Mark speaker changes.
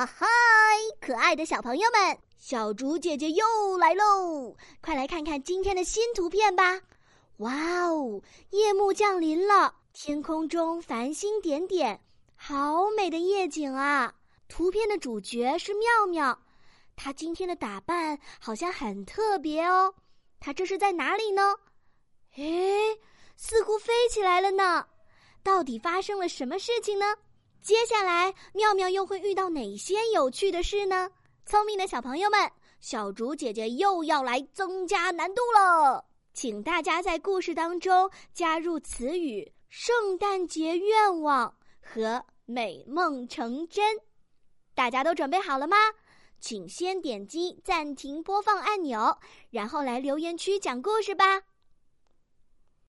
Speaker 1: 哈嗨，可爱的小朋友们，小竹姐姐又来喽！快来看看今天的新图片吧！哇哦，夜幕降临了，天空中繁星点点，好美的夜景啊！图片的主角是妙妙，她今天的打扮好像很特别哦。她这是在哪里呢？诶，似乎飞起来了呢。到底发生了什么事情呢？接下来，妙妙又会遇到哪些有趣的事呢？聪明的小朋友们，小竹姐姐又要来增加难度了，请大家在故事当中加入词语“圣诞节愿望”和“美梦成真”。大家都准备好了吗？请先点击暂停播放按钮，然后来留言区讲故事吧。